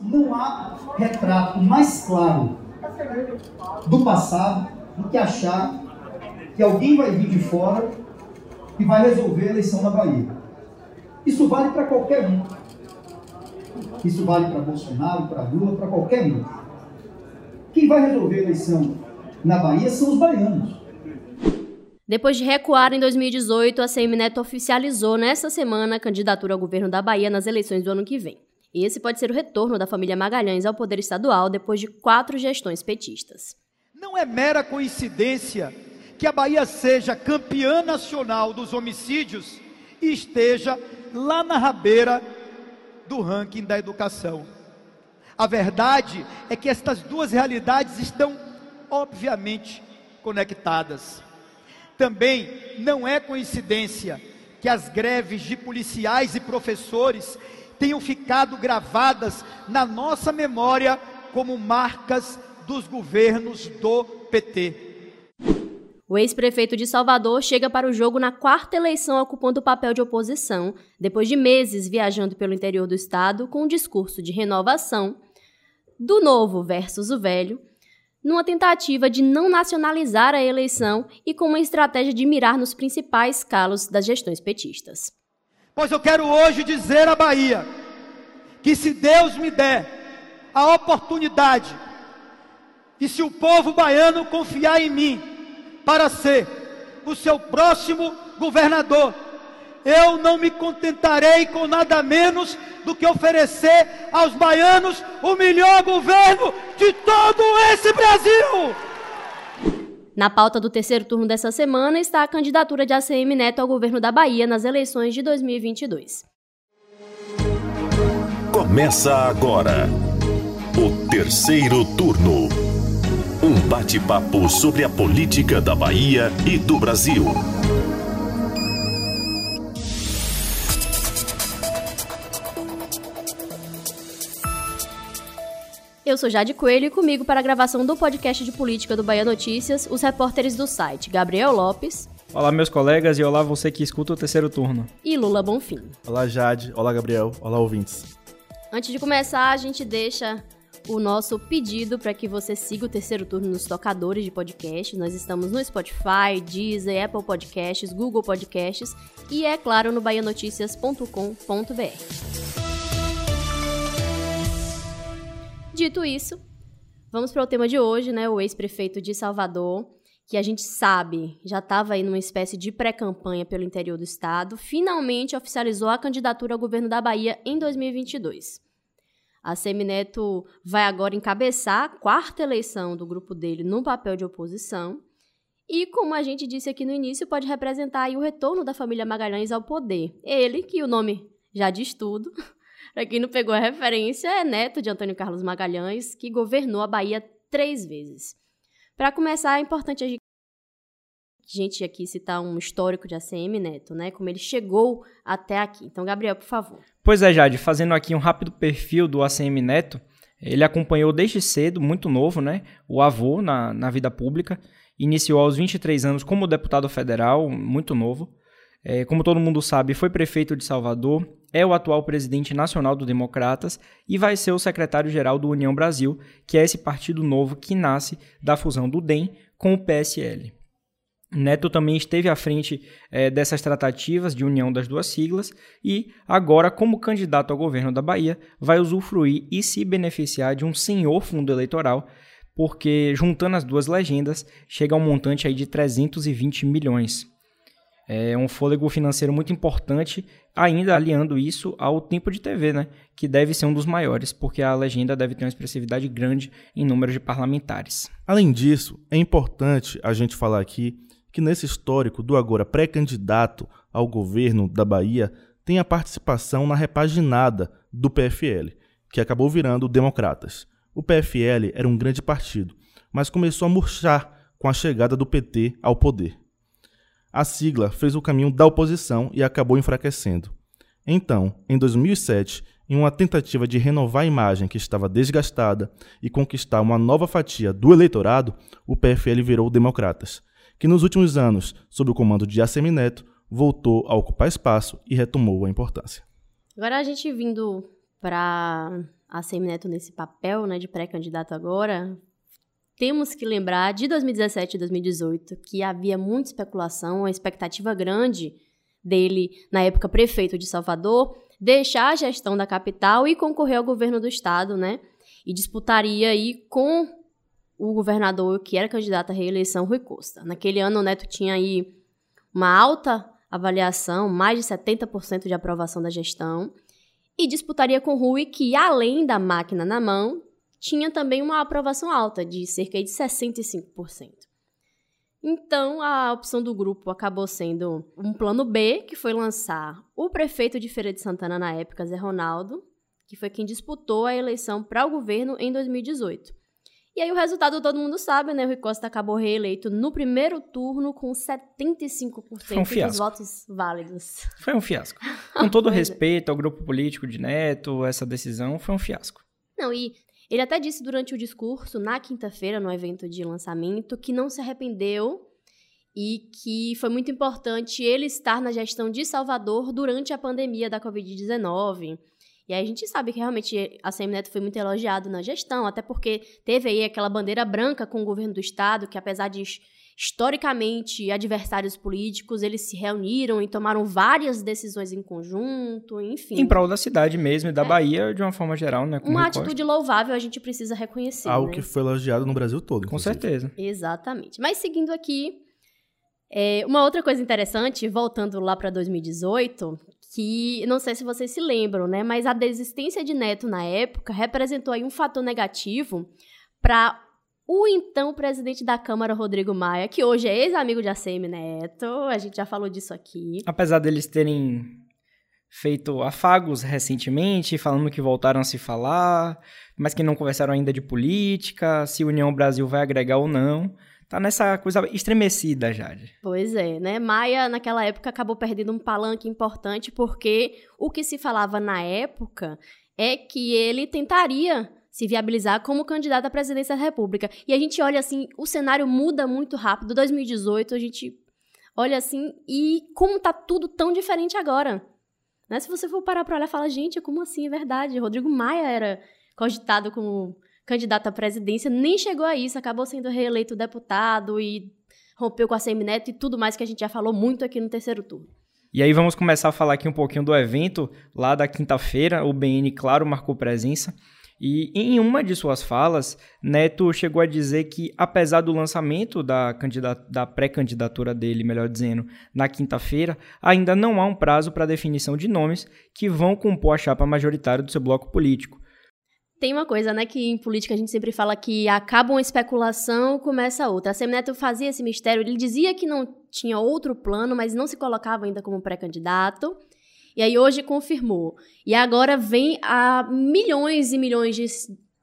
Não há retrato mais claro do passado do que achar que alguém vai vir de fora e vai resolver a eleição na Bahia. Isso vale para qualquer um. Isso vale para Bolsonaro, para Lula, para qualquer um. Quem vai resolver a eleição na Bahia são os baianos. Depois de recuar em 2018, a CM Neto oficializou nesta semana a candidatura ao governo da Bahia nas eleições do ano que vem. Esse pode ser o retorno da família Magalhães ao poder estadual depois de quatro gestões petistas. Não é mera coincidência que a Bahia seja campeã nacional dos homicídios e esteja lá na rabeira do ranking da educação. A verdade é que estas duas realidades estão obviamente conectadas. Também não é coincidência que as greves de policiais e professores tenham ficado gravadas na nossa memória como marcas dos governos do PT. O ex-prefeito de Salvador chega para o jogo na quarta eleição ocupando o papel de oposição, depois de meses viajando pelo interior do estado com um discurso de renovação, do novo versus o velho, numa tentativa de não nacionalizar a eleição e com uma estratégia de mirar nos principais calos das gestões petistas. Pois eu quero hoje dizer à Bahia que se Deus me der a oportunidade e se o povo baiano confiar em mim para ser o seu próximo governador, eu não me contentarei com nada menos do que oferecer aos baianos o melhor governo de todo esse Brasil. Na pauta do terceiro turno dessa semana está a candidatura de ACM Neto ao governo da Bahia nas eleições de 2022. Começa agora o terceiro turno. Um bate-papo sobre a política da Bahia e do Brasil. Eu sou Jade Coelho e comigo para a gravação do podcast de política do Bahia Notícias, os repórteres do site Gabriel Lopes. Olá, meus colegas, e olá você que escuta o terceiro turno. E Lula Bonfim. Olá, Jade. Olá, Gabriel. Olá, ouvintes. Antes de começar, a gente deixa o nosso pedido para que você siga o terceiro turno nos tocadores de podcast. Nós estamos no Spotify, Deezer, Apple Podcasts, Google Podcasts e, é claro, no baianoticias.com.br. Dito isso, vamos para o tema de hoje, né? O ex-prefeito de Salvador, que a gente sabe já estava aí numa espécie de pré-campanha pelo interior do estado, finalmente oficializou a candidatura ao governo da Bahia em 2022. A Semineto vai agora encabeçar a quarta eleição do grupo dele no papel de oposição. E, como a gente disse aqui no início, pode representar o retorno da família Magalhães ao poder. Ele, que o nome já diz tudo, Para quem não pegou a referência, é neto de Antônio Carlos Magalhães, que governou a Bahia três vezes. Para começar, é importante a gente aqui citar um histórico de ACM Neto, né? Como ele chegou até aqui. Então, Gabriel, por favor. Pois é, Jade, fazendo aqui um rápido perfil do ACM Neto, ele acompanhou desde cedo, muito novo, né? O avô na, na vida pública. Iniciou aos 23 anos como deputado federal, muito novo. É, como todo mundo sabe, foi prefeito de Salvador, é o atual presidente nacional do Democratas e vai ser o secretário-geral do União Brasil, que é esse partido novo que nasce da fusão do DEM com o PSL. Neto também esteve à frente é, dessas tratativas de união das duas siglas e, agora, como candidato ao governo da Bahia, vai usufruir e se beneficiar de um senhor fundo eleitoral, porque, juntando as duas legendas, chega a um montante aí de 320 milhões é um fôlego financeiro muito importante, ainda aliando isso ao tempo de TV, né? que deve ser um dos maiores, porque a legenda deve ter uma expressividade grande em número de parlamentares. Além disso, é importante a gente falar aqui que nesse histórico do agora pré-candidato ao governo da Bahia tem a participação na repaginada do PFL, que acabou virando Democratas. O PFL era um grande partido, mas começou a murchar com a chegada do PT ao poder a sigla fez o caminho da oposição e acabou enfraquecendo. Então, em 2007, em uma tentativa de renovar a imagem que estava desgastada e conquistar uma nova fatia do eleitorado, o PFL virou Democratas, que nos últimos anos, sob o comando de Assemineto, voltou a ocupar espaço e retomou a importância. Agora a gente vindo para a Semineto nesse papel né, de pré-candidato agora, temos que lembrar de 2017 e 2018 que havia muita especulação, uma expectativa grande dele, na época prefeito de Salvador, deixar a gestão da capital e concorrer ao governo do estado, né? E disputaria aí com o governador que era candidato à reeleição, Rui Costa. Naquele ano, o Neto tinha aí uma alta avaliação, mais de 70% de aprovação da gestão, e disputaria com Rui, que além da máquina na mão, tinha também uma aprovação alta, de cerca de 65%. Então, a opção do grupo acabou sendo um plano B, que foi lançar o prefeito de Feira de Santana na época, Zé Ronaldo, que foi quem disputou a eleição para o governo em 2018. E aí o resultado todo mundo sabe, né? O Rui Costa acabou reeleito no primeiro turno com 75% um dos votos válidos. Foi um fiasco. Com todo é. respeito ao grupo político de Neto, essa decisão foi um fiasco. Não, e ele até disse durante o discurso, na quinta-feira, no evento de lançamento, que não se arrependeu e que foi muito importante ele estar na gestão de Salvador durante a pandemia da Covid-19. E aí a gente sabe que realmente a Semineto foi muito elogiado na gestão, até porque teve aí aquela bandeira branca com o governo do estado, que apesar de historicamente adversários políticos, eles se reuniram e tomaram várias decisões em conjunto, enfim. Em prol da cidade mesmo e da é. Bahia de uma forma geral, né? Uma atitude louvável a gente precisa reconhecer. Algo né? que foi elogiado no Brasil todo. Com certeza. Exatamente. Mas seguindo aqui, é, uma outra coisa interessante, voltando lá para 2018, que não sei se vocês se lembram, né? Mas a desistência de Neto na época representou aí um fator negativo para o então presidente da Câmara, Rodrigo Maia, que hoje é ex-amigo de ACM Neto, a gente já falou disso aqui. Apesar deles terem feito afagos recentemente, falando que voltaram a se falar, mas que não conversaram ainda de política, se União Brasil vai agregar ou não tá nessa coisa estremecida, Jade. Pois é, né? Maia, naquela época, acabou perdendo um palanque importante, porque o que se falava na época é que ele tentaria se viabilizar como candidato à presidência da República. E a gente olha assim, o cenário muda muito rápido. 2018, a gente olha assim, e como tá tudo tão diferente agora. Né? Se você for parar pra olhar, fala, gente, como assim? É verdade. Rodrigo Maia era cogitado como candidato à presidência, nem chegou a isso, acabou sendo reeleito deputado e rompeu com a Semineto e tudo mais que a gente já falou muito aqui no terceiro turno. E aí vamos começar a falar aqui um pouquinho do evento lá da quinta-feira. O BN, claro, marcou presença. E em uma de suas falas, Neto chegou a dizer que, apesar do lançamento da, da pré-candidatura dele, melhor dizendo, na quinta-feira, ainda não há um prazo para definição de nomes que vão compor a chapa majoritária do seu bloco político. Tem uma coisa, né, que em política a gente sempre fala que acaba uma especulação, começa outra. A Semineto fazia esse mistério, ele dizia que não tinha outro plano, mas não se colocava ainda como pré-candidato. E aí hoje confirmou. E agora vem a milhões e milhões de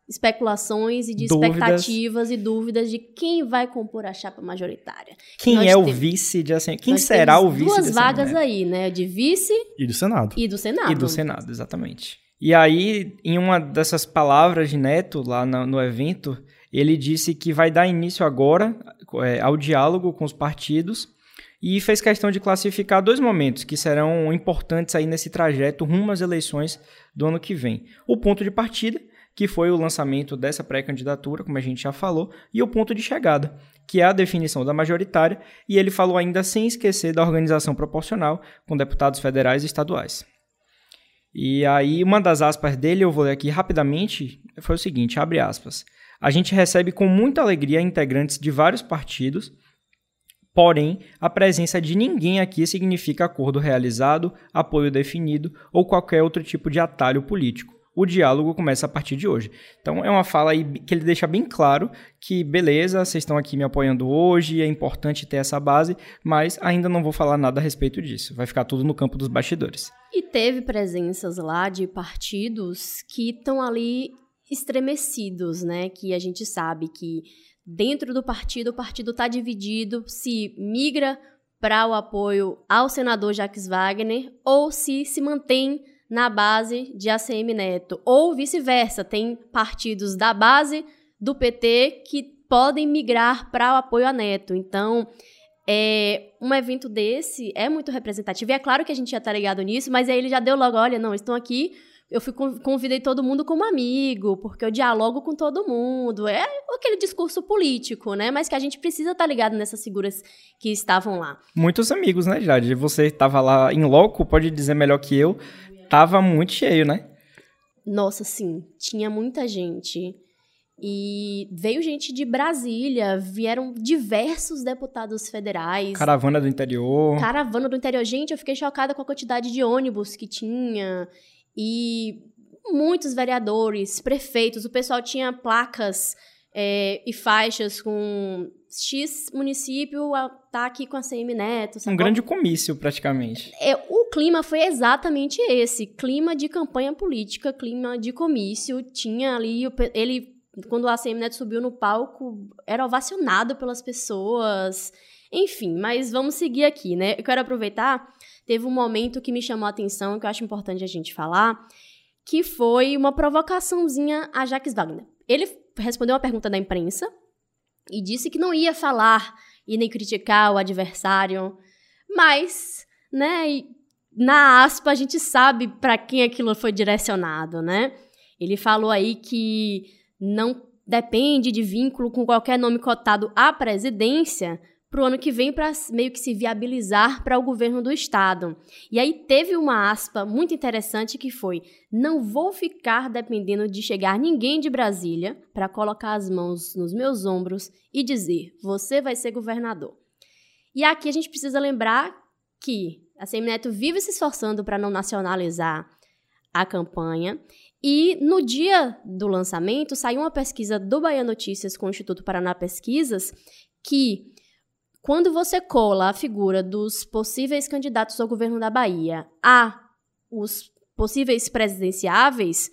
especulações e de dúvidas. expectativas e dúvidas de quem vai compor a chapa majoritária. Quem Nós é o vice de assim, quem será o vice? Duas vagas aí, né, de vice e do Senado. E do Senado. E do Senado, exatamente. E aí, em uma dessas palavras de Neto, lá no, no evento, ele disse que vai dar início agora é, ao diálogo com os partidos e fez questão de classificar dois momentos que serão importantes aí nesse trajeto rumo às eleições do ano que vem. O ponto de partida, que foi o lançamento dessa pré-candidatura, como a gente já falou, e o ponto de chegada, que é a definição da majoritária, e ele falou ainda sem esquecer da organização proporcional com deputados federais e estaduais. E aí, uma das aspas dele, eu vou ler aqui rapidamente, foi o seguinte, abre aspas. A gente recebe com muita alegria integrantes de vários partidos, porém, a presença de ninguém aqui significa acordo realizado, apoio definido ou qualquer outro tipo de atalho político o diálogo começa a partir de hoje. Então é uma fala aí que ele deixa bem claro que beleza, vocês estão aqui me apoiando hoje, é importante ter essa base, mas ainda não vou falar nada a respeito disso. Vai ficar tudo no campo dos bastidores. E teve presenças lá de partidos que estão ali estremecidos, né? Que a gente sabe que dentro do partido o partido está dividido se migra para o apoio ao senador Jacques Wagner ou se se mantém na base de ACM Neto. Ou vice-versa, tem partidos da base do PT que podem migrar para o apoio a Neto. Então, é, um evento desse é muito representativo. E é claro que a gente já está ligado nisso, mas aí ele já deu logo, olha, não, estão aqui eu fui, convidei todo mundo como amigo, porque eu dialogo com todo mundo. É aquele discurso político, né? Mas que a gente precisa estar tá ligado nessas figuras que estavam lá. Muitos amigos, né, Jade? Você estava lá em loco, pode dizer melhor que eu. Tava muito cheio, né? Nossa, sim. Tinha muita gente. E veio gente de Brasília, vieram diversos deputados federais. Caravana do interior. Caravana do interior. Gente, eu fiquei chocada com a quantidade de ônibus que tinha. E muitos vereadores, prefeitos, o pessoal tinha placas é, e faixas com X município tá aqui com a CM Neto. Um grande comício, praticamente. É, o clima foi exatamente esse: clima de campanha política, clima de comício. Tinha ali. Ele, quando a CM Neto subiu no palco, era ovacionado pelas pessoas. Enfim, mas vamos seguir aqui, né? Eu quero aproveitar teve um momento que me chamou a atenção, que eu acho importante a gente falar, que foi uma provocaçãozinha a Jacques Wagner. Ele respondeu uma pergunta da imprensa e disse que não ia falar e nem criticar o adversário, mas, né, na aspa a gente sabe para quem aquilo foi direcionado, né? Ele falou aí que não depende de vínculo com qualquer nome cotado à presidência, para o ano que vem para meio que se viabilizar para o governo do estado. E aí teve uma aspa muito interessante que foi: não vou ficar dependendo de chegar ninguém de Brasília para colocar as mãos nos meus ombros e dizer você vai ser governador. E aqui a gente precisa lembrar que a Semineto vive se esforçando para não nacionalizar a campanha. E no dia do lançamento saiu uma pesquisa do Bahia Notícias com o Instituto Paraná Pesquisas que quando você cola a figura dos possíveis candidatos ao governo da Bahia a os possíveis presidenciáveis,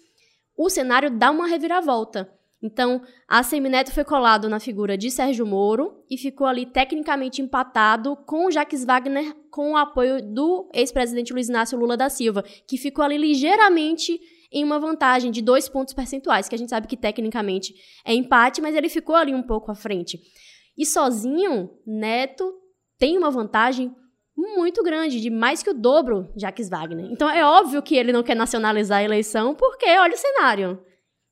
o cenário dá uma reviravolta. Então, a Semineto foi colado na figura de Sérgio Moro e ficou ali tecnicamente empatado com Jacques Wagner com o apoio do ex-presidente Luiz Inácio Lula da Silva, que ficou ali ligeiramente em uma vantagem de dois pontos percentuais, que a gente sabe que tecnicamente é empate, mas ele ficou ali um pouco à frente. E sozinho, Neto tem uma vantagem muito grande, de mais que o dobro Jacques Wagner. Então é óbvio que ele não quer nacionalizar a eleição, porque olha o cenário.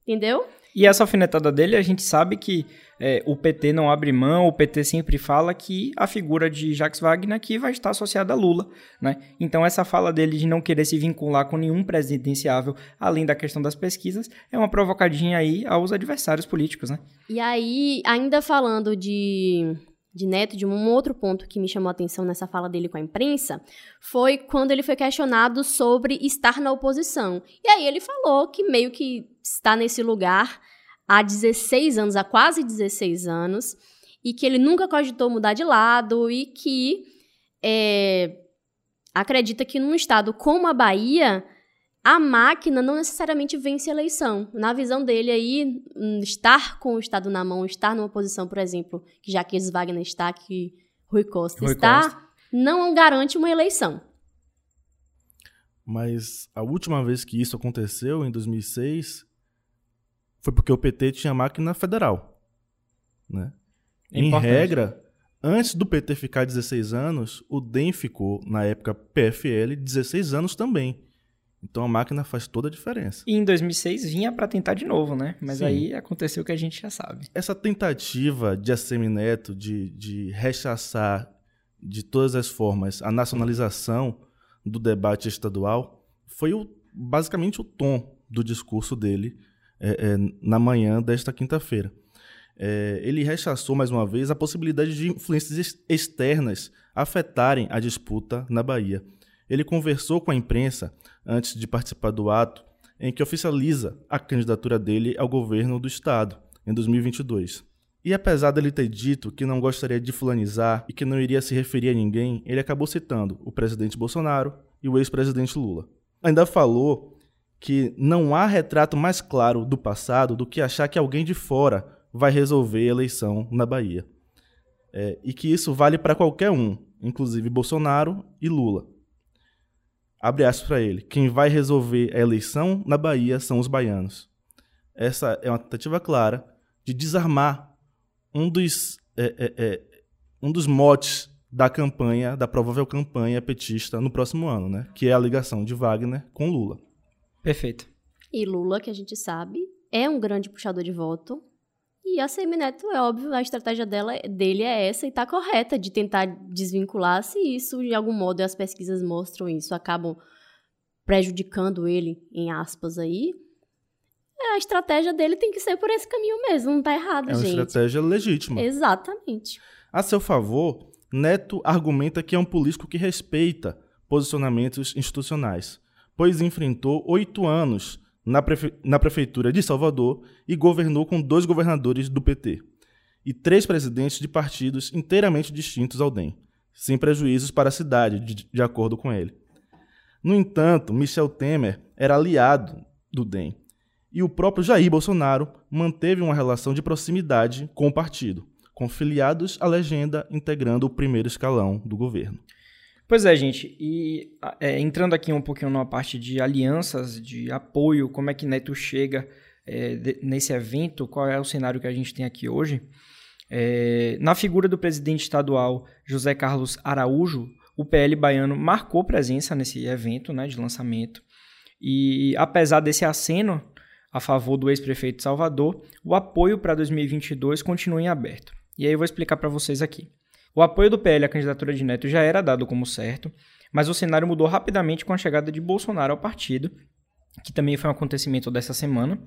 Entendeu? E essa alfinetada dele, a gente sabe que é, o PT não abre mão, o PT sempre fala que a figura de Jacques Wagner aqui vai estar associada a Lula, né? Então essa fala dele de não querer se vincular com nenhum presidenciável, além da questão das pesquisas, é uma provocadinha aí aos adversários políticos, né? E aí, ainda falando de de Neto, de um outro ponto que me chamou a atenção nessa fala dele com a imprensa, foi quando ele foi questionado sobre estar na oposição. E aí ele falou que meio que está nesse lugar há 16 anos, há quase 16 anos, e que ele nunca cogitou mudar de lado e que é, acredita que num estado como a Bahia a máquina não necessariamente vence a eleição. Na visão dele aí, hum, estar com o Estado na mão, estar numa posição, por exemplo, que Jaques Wagner está, que Rui Costa Rui está, Costa. não garante uma eleição. Mas a última vez que isso aconteceu, em 2006, foi porque o PT tinha máquina federal. Né? É em regra, antes do PT ficar 16 anos, o DEM ficou, na época PFL, 16 anos também. Então a máquina faz toda a diferença. E em 2006 vinha para tentar de novo, né? Mas Sim. aí aconteceu o que a gente já sabe. Essa tentativa de Assemineto de, de rechaçar de todas as formas a nacionalização do debate estadual foi o, basicamente o tom do discurso dele é, é, na manhã desta quinta-feira. É, ele rechaçou mais uma vez a possibilidade de influências externas afetarem a disputa na Bahia. Ele conversou com a imprensa antes de participar do ato em que oficializa a candidatura dele ao governo do estado em 2022. E apesar dele ter dito que não gostaria de fulanizar e que não iria se referir a ninguém, ele acabou citando o presidente Bolsonaro e o ex-presidente Lula. Ainda falou que não há retrato mais claro do passado do que achar que alguém de fora vai resolver a eleição na Bahia. É, e que isso vale para qualquer um, inclusive Bolsonaro e Lula abre aspas para ele, quem vai resolver a eleição na Bahia são os baianos. Essa é uma tentativa clara de desarmar um dos, é, é, é, um dos motes da campanha, da provável campanha petista no próximo ano, né? que é a ligação de Wagner com Lula. Perfeito. E Lula, que a gente sabe, é um grande puxador de voto. E a CM Neto, é óbvio, a estratégia dela, dele é essa e tá correta, de tentar desvincular se isso, de algum modo, e as pesquisas mostram isso, acabam prejudicando ele, em aspas aí. É, a estratégia dele tem que ser por esse caminho mesmo, não tá errado, É uma gente. estratégia legítima. Exatamente. A seu favor, Neto argumenta que é um político que respeita posicionamentos institucionais, pois enfrentou oito anos na, prefe... na prefeitura de Salvador e governou com dois governadores do PT e três presidentes de partidos inteiramente distintos ao DEM, sem prejuízos para a cidade, de, de acordo com ele. No entanto, Michel Temer era aliado do DEM e o próprio Jair Bolsonaro manteve uma relação de proximidade com o partido, com filiados à legenda integrando o primeiro escalão do governo. Pois é, gente, e é, entrando aqui um pouquinho numa parte de alianças, de apoio, como é que Neto chega é, de, nesse evento, qual é o cenário que a gente tem aqui hoje. É, na figura do presidente estadual José Carlos Araújo, o PL baiano marcou presença nesse evento né, de lançamento. E apesar desse aceno a favor do ex-prefeito Salvador, o apoio para 2022 continua em aberto. E aí eu vou explicar para vocês aqui. O apoio do PL à candidatura de Neto já era dado como certo, mas o cenário mudou rapidamente com a chegada de Bolsonaro ao partido, que também foi um acontecimento dessa semana.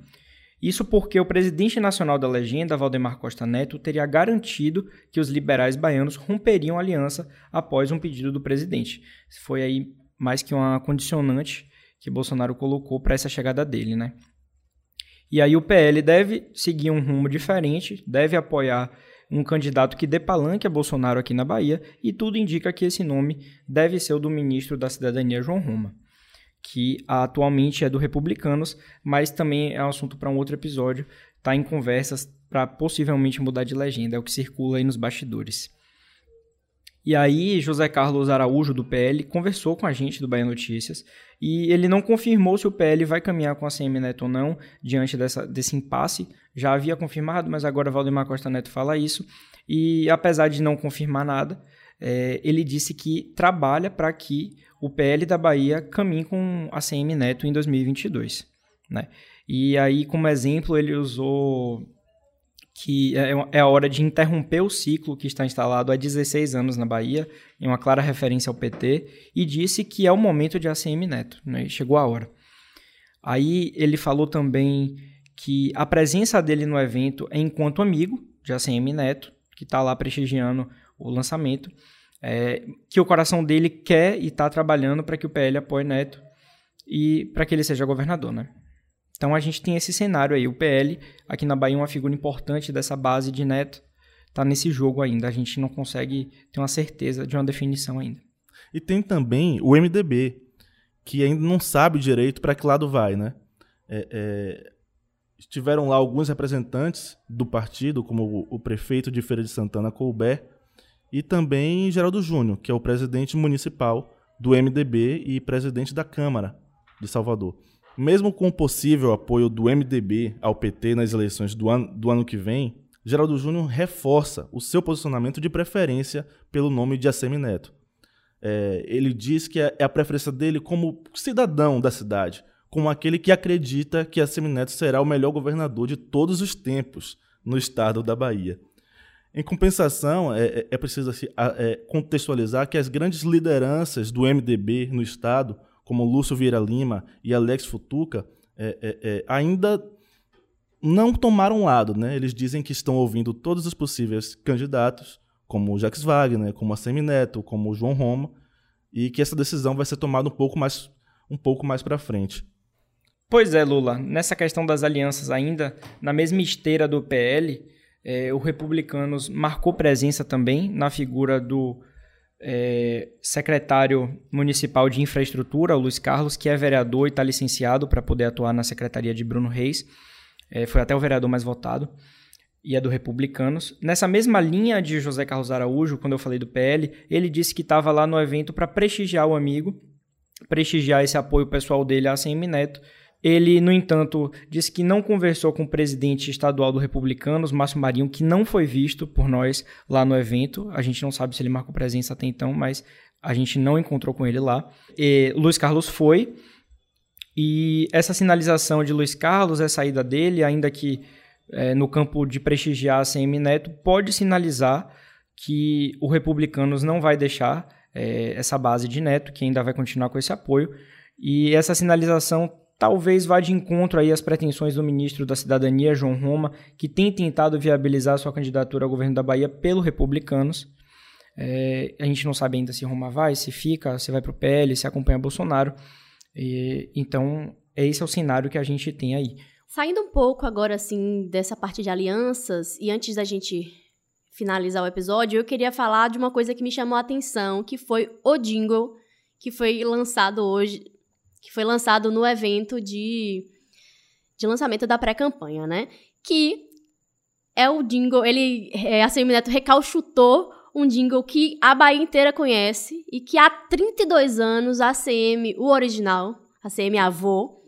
Isso porque o presidente nacional da legenda, Valdemar Costa Neto, teria garantido que os liberais baianos romperiam a aliança após um pedido do presidente. Foi aí mais que uma condicionante que Bolsonaro colocou para essa chegada dele, né? E aí o PL deve seguir um rumo diferente, deve apoiar um candidato que dê palanque a Bolsonaro aqui na Bahia, e tudo indica que esse nome deve ser o do ministro da Cidadania, João Roma, que atualmente é do Republicanos, mas também é um assunto para um outro episódio, está em conversas para possivelmente mudar de legenda, é o que circula aí nos bastidores. E aí, José Carlos Araújo, do PL, conversou com a gente do Bahia Notícias e ele não confirmou se o PL vai caminhar com a CM Neto ou não diante dessa, desse impasse. Já havia confirmado, mas agora Valdemar Costa Neto fala isso. E apesar de não confirmar nada, é, ele disse que trabalha para que o PL da Bahia caminhe com a CM Neto em 2022. Né? E aí, como exemplo, ele usou que é a hora de interromper o ciclo que está instalado há 16 anos na Bahia, em uma clara referência ao PT, e disse que é o momento de ACM Neto, né? chegou a hora. Aí ele falou também que a presença dele no evento é enquanto amigo de ACM Neto, que está lá prestigiando o lançamento, é, que o coração dele quer e está trabalhando para que o PL apoie Neto e para que ele seja governador, né? Então a gente tem esse cenário aí. O PL, aqui na Bahia, uma figura importante dessa base de Neto, está nesse jogo ainda. A gente não consegue ter uma certeza de uma definição ainda. E tem também o MDB, que ainda não sabe direito para que lado vai, né? É, é, estiveram lá alguns representantes do partido, como o, o, prefeito de Feira de Santana, Colbert, e também Geraldo Júnior, que é o presidente municipal do MDB e presidente da Câmara de Salvador. Mesmo com o possível apoio do MDB ao PT nas eleições do ano, do ano que vem, Geraldo Júnior reforça o seu posicionamento de preferência pelo nome de ACM Neto. É, ele diz que é a preferência dele como cidadão da cidade, como aquele que acredita que ACM Neto será o melhor governador de todos os tempos no estado da Bahia. Em compensação, é, é preciso é, contextualizar que as grandes lideranças do MDB no estado como Lúcio Vieira Lima e Alex Futuca, é, é, é, ainda não tomaram lado. Né? Eles dizem que estão ouvindo todos os possíveis candidatos, como o Jacques Wagner, como a Semineto, como o João Roma, e que essa decisão vai ser tomada um pouco mais, um pouco mais para frente. Pois é, Lula. Nessa questão das alianças ainda, na mesma esteira do PL, é, o Republicanos marcou presença também na figura do é, secretário municipal de infraestrutura, o Luiz Carlos, que é vereador e está licenciado para poder atuar na secretaria de Bruno Reis. É, foi até o vereador mais votado e é do Republicanos. Nessa mesma linha de José Carlos Araújo, quando eu falei do PL, ele disse que estava lá no evento para prestigiar o amigo, prestigiar esse apoio pessoal dele a ACM Neto, ele, no entanto, disse que não conversou com o presidente estadual do Republicanos, Márcio Marinho, que não foi visto por nós lá no evento. A gente não sabe se ele marcou presença até então, mas a gente não encontrou com ele lá. E Luiz Carlos foi. E essa sinalização de Luiz Carlos, essa saída dele, ainda que é, no campo de prestigiar a CM Neto, pode sinalizar que o Republicanos não vai deixar é, essa base de Neto, que ainda vai continuar com esse apoio. E essa sinalização talvez vá de encontro aí às pretensões do ministro da Cidadania, João Roma, que tem tentado viabilizar sua candidatura ao governo da Bahia pelo Republicanos. É, a gente não sabe ainda se Roma vai, se fica, se vai para o PL, se acompanha Bolsonaro. E, então, esse é o cenário que a gente tem aí. Saindo um pouco agora, assim, dessa parte de alianças, e antes da gente finalizar o episódio, eu queria falar de uma coisa que me chamou a atenção, que foi o jingle que foi lançado hoje, que foi lançado no evento de, de lançamento da pré-campanha, né? Que é o jingle, ele, é, a Semineto recalchutou um jingle que a Bahia inteira conhece e que há 32 anos a CM, o original, a CM Avô,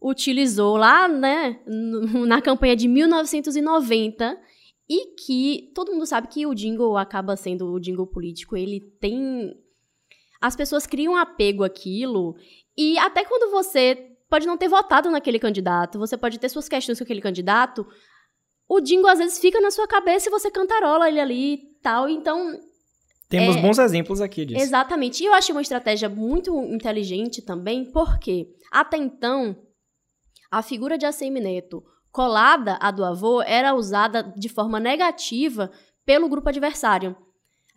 utilizou lá, né, na campanha de 1990 e que todo mundo sabe que o jingle acaba sendo o jingle político, ele tem as pessoas criam apego àquilo e até quando você pode não ter votado naquele candidato, você pode ter suas questões com aquele candidato, o jingle às vezes fica na sua cabeça e você cantarola ele ali e tal, então temos é, bons exemplos aqui disso. Exatamente. E eu achei uma estratégia muito inteligente também, porque até então a figura de ACM Neto colada à do avô era usada de forma negativa pelo grupo adversário.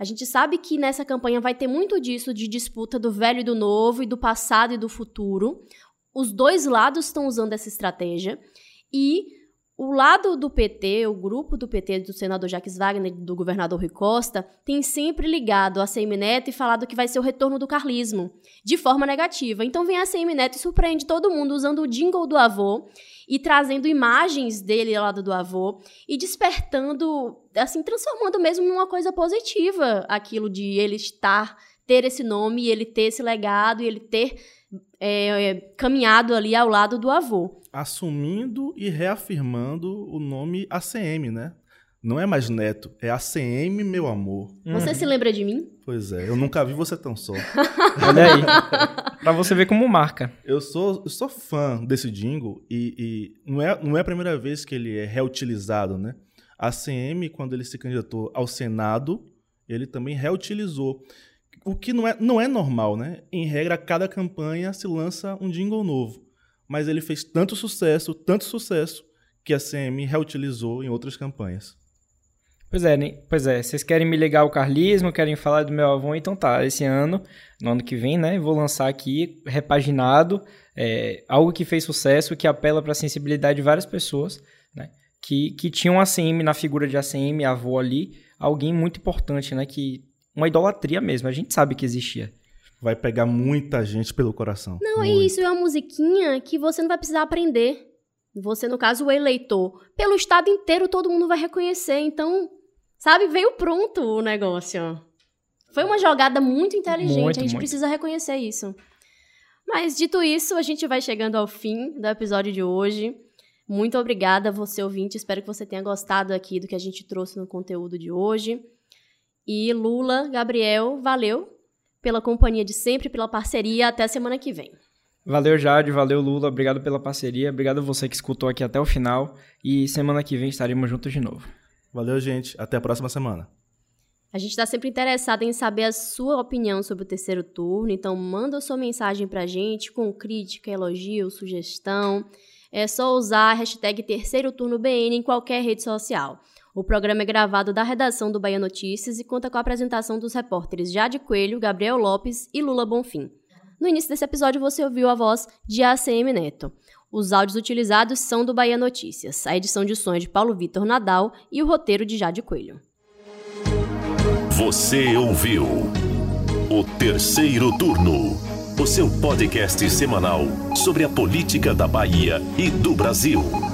A gente sabe que nessa campanha vai ter muito disso de disputa do velho e do novo, e do passado e do futuro. Os dois lados estão usando essa estratégia. E o lado do PT, o grupo do PT, do senador Jacques Wagner, do governador Rui Costa, tem sempre ligado a CM Neto e falado que vai ser o retorno do carlismo, de forma negativa. Então vem a CM Neto e surpreende todo mundo usando o jingle do avô e trazendo imagens dele ao lado do avô e despertando, assim, transformando mesmo numa coisa positiva aquilo de ele estar, ter esse nome, ele ter esse legado e ele ter é, caminhado ali ao lado do avô assumindo e reafirmando o nome ACM, né? Não é mais Neto, é ACM, meu amor. Você uhum. se lembra de mim? Pois é, eu nunca vi você tão só. Olha aí. Pra você ver como marca. Eu sou, eu sou fã desse jingle e, e, não, é, não é a primeira vez que ele é reutilizado, né? A ACM, quando ele se candidatou ao Senado, ele também reutilizou. O que não é, não é normal, né? Em regra, cada campanha se lança um jingle novo mas ele fez tanto sucesso, tanto sucesso, que a CM reutilizou em outras campanhas. Pois é, né? pois é, vocês querem me ligar ao carlismo, querem falar do meu avô, então tá, esse ano, no ano que vem, né, vou lançar aqui, repaginado, é, algo que fez sucesso, que apela para a sensibilidade de várias pessoas, né, que, que tinham ACM na figura de ACM, avô ali, alguém muito importante, né, que uma idolatria mesmo, a gente sabe que existia vai pegar muita gente pelo coração. Não, é isso é uma musiquinha que você não vai precisar aprender. Você, no caso, o eleitor. Pelo estado inteiro, todo mundo vai reconhecer. Então, sabe, veio pronto o negócio. Foi uma jogada muito inteligente. Muito, a gente muito. precisa reconhecer isso. Mas, dito isso, a gente vai chegando ao fim do episódio de hoje. Muito obrigada, você ouvinte. Espero que você tenha gostado aqui do que a gente trouxe no conteúdo de hoje. E Lula, Gabriel, valeu pela companhia de sempre, pela parceria. Até semana que vem. Valeu, Jade. Valeu, Lula. Obrigado pela parceria. Obrigado a você que escutou aqui até o final. E semana que vem estaremos juntos de novo. Valeu, gente. Até a próxima semana. A gente está sempre interessado em saber a sua opinião sobre o terceiro turno, então manda sua mensagem para a gente com crítica, elogio, sugestão. É só usar a hashtag terceiro turno BN em qualquer rede social. O programa é gravado da redação do Bahia Notícias e conta com a apresentação dos repórteres Jade Coelho, Gabriel Lopes e Lula Bonfim. No início desse episódio você ouviu a voz de ACM Neto. Os áudios utilizados são do Bahia Notícias, a edição de som de Paulo Vitor Nadal e o roteiro de Jade Coelho. Você ouviu o terceiro turno, o seu podcast semanal sobre a política da Bahia e do Brasil.